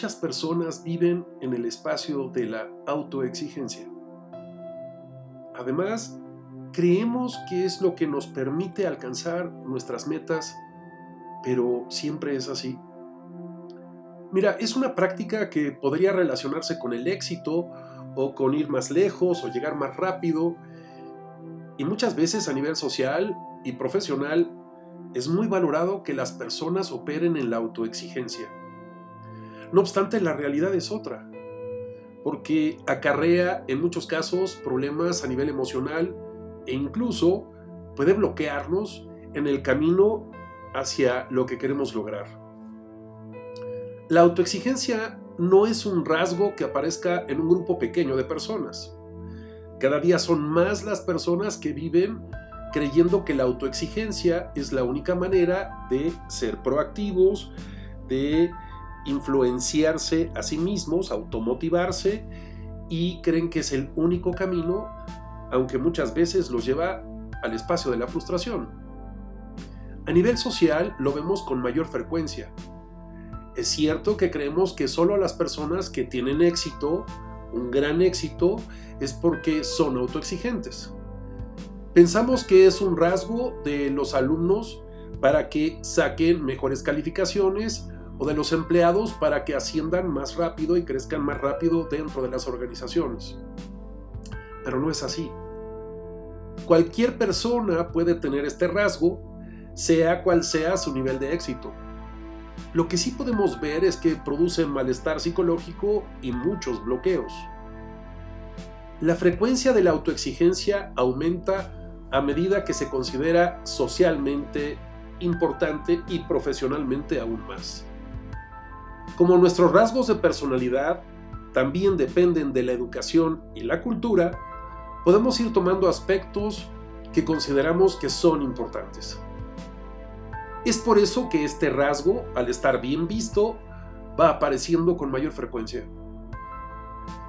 muchas personas viven en el espacio de la autoexigencia. Además, creemos que es lo que nos permite alcanzar nuestras metas, pero siempre es así. Mira, es una práctica que podría relacionarse con el éxito o con ir más lejos o llegar más rápido. Y muchas veces a nivel social y profesional es muy valorado que las personas operen en la autoexigencia. No obstante, la realidad es otra, porque acarrea en muchos casos problemas a nivel emocional e incluso puede bloquearnos en el camino hacia lo que queremos lograr. La autoexigencia no es un rasgo que aparezca en un grupo pequeño de personas. Cada día son más las personas que viven creyendo que la autoexigencia es la única manera de ser proactivos, de influenciarse a sí mismos, automotivarse y creen que es el único camino, aunque muchas veces los lleva al espacio de la frustración. A nivel social lo vemos con mayor frecuencia. Es cierto que creemos que solo las personas que tienen éxito, un gran éxito, es porque son autoexigentes. Pensamos que es un rasgo de los alumnos para que saquen mejores calificaciones o de los empleados para que asciendan más rápido y crezcan más rápido dentro de las organizaciones. Pero no es así. Cualquier persona puede tener este rasgo, sea cual sea su nivel de éxito. Lo que sí podemos ver es que produce malestar psicológico y muchos bloqueos. La frecuencia de la autoexigencia aumenta a medida que se considera socialmente importante y profesionalmente aún más. Como nuestros rasgos de personalidad también dependen de la educación y la cultura, podemos ir tomando aspectos que consideramos que son importantes. Es por eso que este rasgo, al estar bien visto, va apareciendo con mayor frecuencia.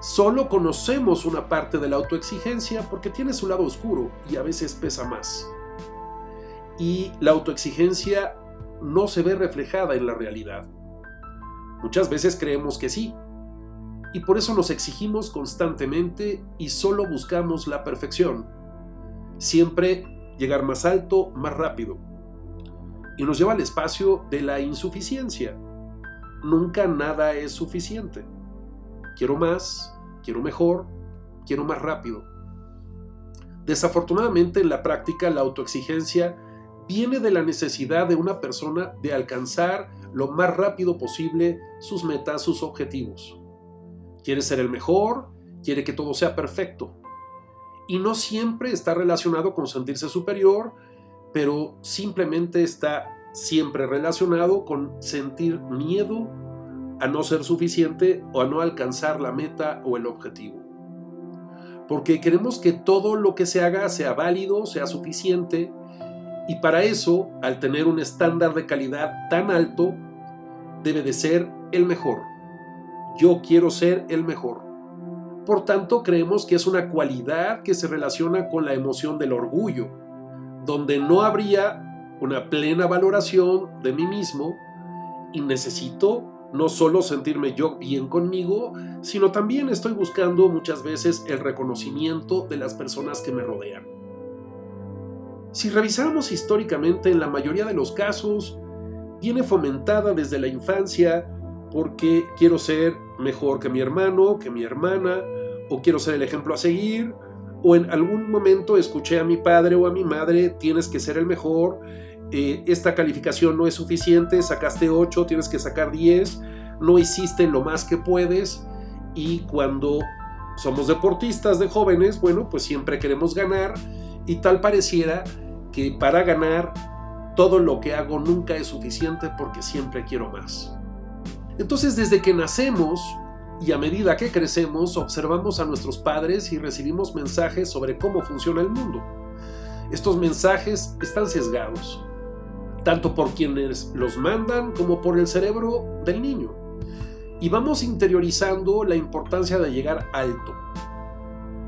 Solo conocemos una parte de la autoexigencia porque tiene su lado oscuro y a veces pesa más. Y la autoexigencia no se ve reflejada en la realidad. Muchas veces creemos que sí, y por eso nos exigimos constantemente y solo buscamos la perfección. Siempre llegar más alto, más rápido. Y nos lleva al espacio de la insuficiencia. Nunca nada es suficiente. Quiero más, quiero mejor, quiero más rápido. Desafortunadamente en la práctica la autoexigencia viene de la necesidad de una persona de alcanzar lo más rápido posible sus metas, sus objetivos. Quiere ser el mejor, quiere que todo sea perfecto. Y no siempre está relacionado con sentirse superior, pero simplemente está siempre relacionado con sentir miedo a no ser suficiente o a no alcanzar la meta o el objetivo. Porque queremos que todo lo que se haga sea válido, sea suficiente, y para eso, al tener un estándar de calidad tan alto, debe de ser el mejor. Yo quiero ser el mejor. Por tanto, creemos que es una cualidad que se relaciona con la emoción del orgullo, donde no habría una plena valoración de mí mismo y necesito no solo sentirme yo bien conmigo, sino también estoy buscando muchas veces el reconocimiento de las personas que me rodean. Si revisamos históricamente, en la mayoría de los casos, viene fomentada desde la infancia porque quiero ser mejor que mi hermano, que mi hermana, o quiero ser el ejemplo a seguir, o en algún momento escuché a mi padre o a mi madre, tienes que ser el mejor, eh, esta calificación no es suficiente, sacaste 8, tienes que sacar 10, no hiciste lo más que puedes y cuando somos deportistas de jóvenes, bueno, pues siempre queremos ganar y tal pareciera que para ganar todo lo que hago nunca es suficiente porque siempre quiero más. Entonces desde que nacemos y a medida que crecemos observamos a nuestros padres y recibimos mensajes sobre cómo funciona el mundo. Estos mensajes están sesgados tanto por quienes los mandan como por el cerebro del niño. Y vamos interiorizando la importancia de llegar alto,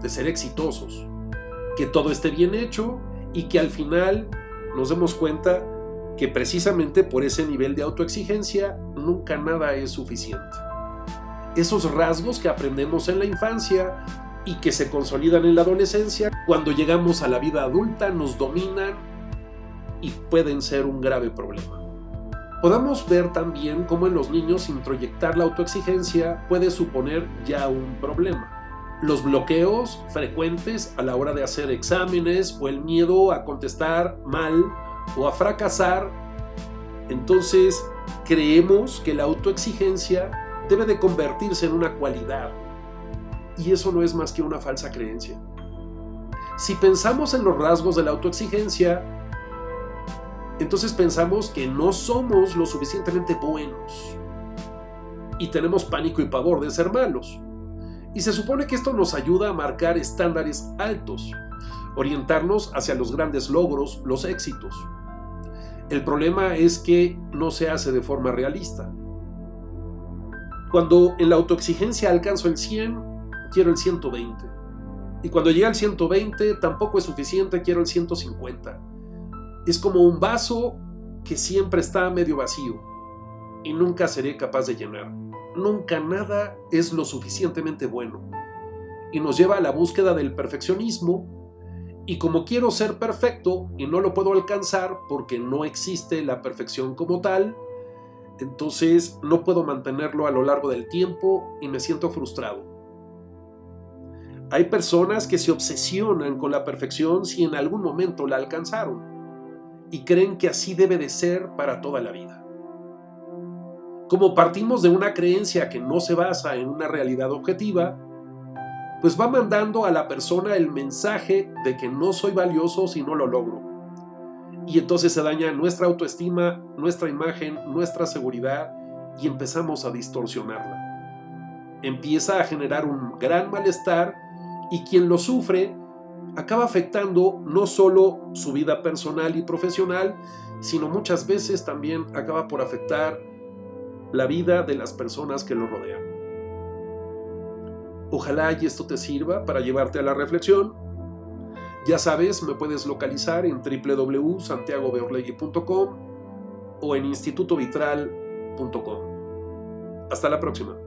de ser exitosos, que todo esté bien hecho y que al final nos demos cuenta que precisamente por ese nivel de autoexigencia nunca nada es suficiente. esos rasgos que aprendemos en la infancia y que se consolidan en la adolescencia, cuando llegamos a la vida adulta nos dominan y pueden ser un grave problema. Podemos ver también cómo en los niños introyectar la autoexigencia puede suponer ya un problema. Los bloqueos frecuentes a la hora de hacer exámenes o el miedo a contestar mal o a fracasar. Entonces, creemos que la autoexigencia debe de convertirse en una cualidad. Y eso no es más que una falsa creencia. Si pensamos en los rasgos de la autoexigencia, entonces pensamos que no somos lo suficientemente buenos. Y tenemos pánico y pavor de ser malos. Y se supone que esto nos ayuda a marcar estándares altos, orientarnos hacia los grandes logros, los éxitos. El problema es que no se hace de forma realista. Cuando en la autoexigencia alcanzo el 100, quiero el 120. Y cuando llega el 120, tampoco es suficiente, quiero el 150. Es como un vaso que siempre está medio vacío y nunca seré capaz de llenar. Nunca nada es lo suficientemente bueno. Y nos lleva a la búsqueda del perfeccionismo. Y como quiero ser perfecto y no lo puedo alcanzar porque no existe la perfección como tal, entonces no puedo mantenerlo a lo largo del tiempo y me siento frustrado. Hay personas que se obsesionan con la perfección si en algún momento la alcanzaron y creen que así debe de ser para toda la vida. Como partimos de una creencia que no se basa en una realidad objetiva, pues va mandando a la persona el mensaje de que no soy valioso si no lo logro y entonces se daña nuestra autoestima, nuestra imagen, nuestra seguridad y empezamos a distorsionarla. Empieza a generar un gran malestar y quien lo sufre acaba afectando no solo su vida personal y profesional, sino muchas veces también acaba por afectar la vida de las personas que lo rodean. Ojalá y esto te sirva para llevarte a la reflexión ya sabes, me puedes localizar en www.santiagobeorlegui.com o en institutovitral.com. Hasta la próxima.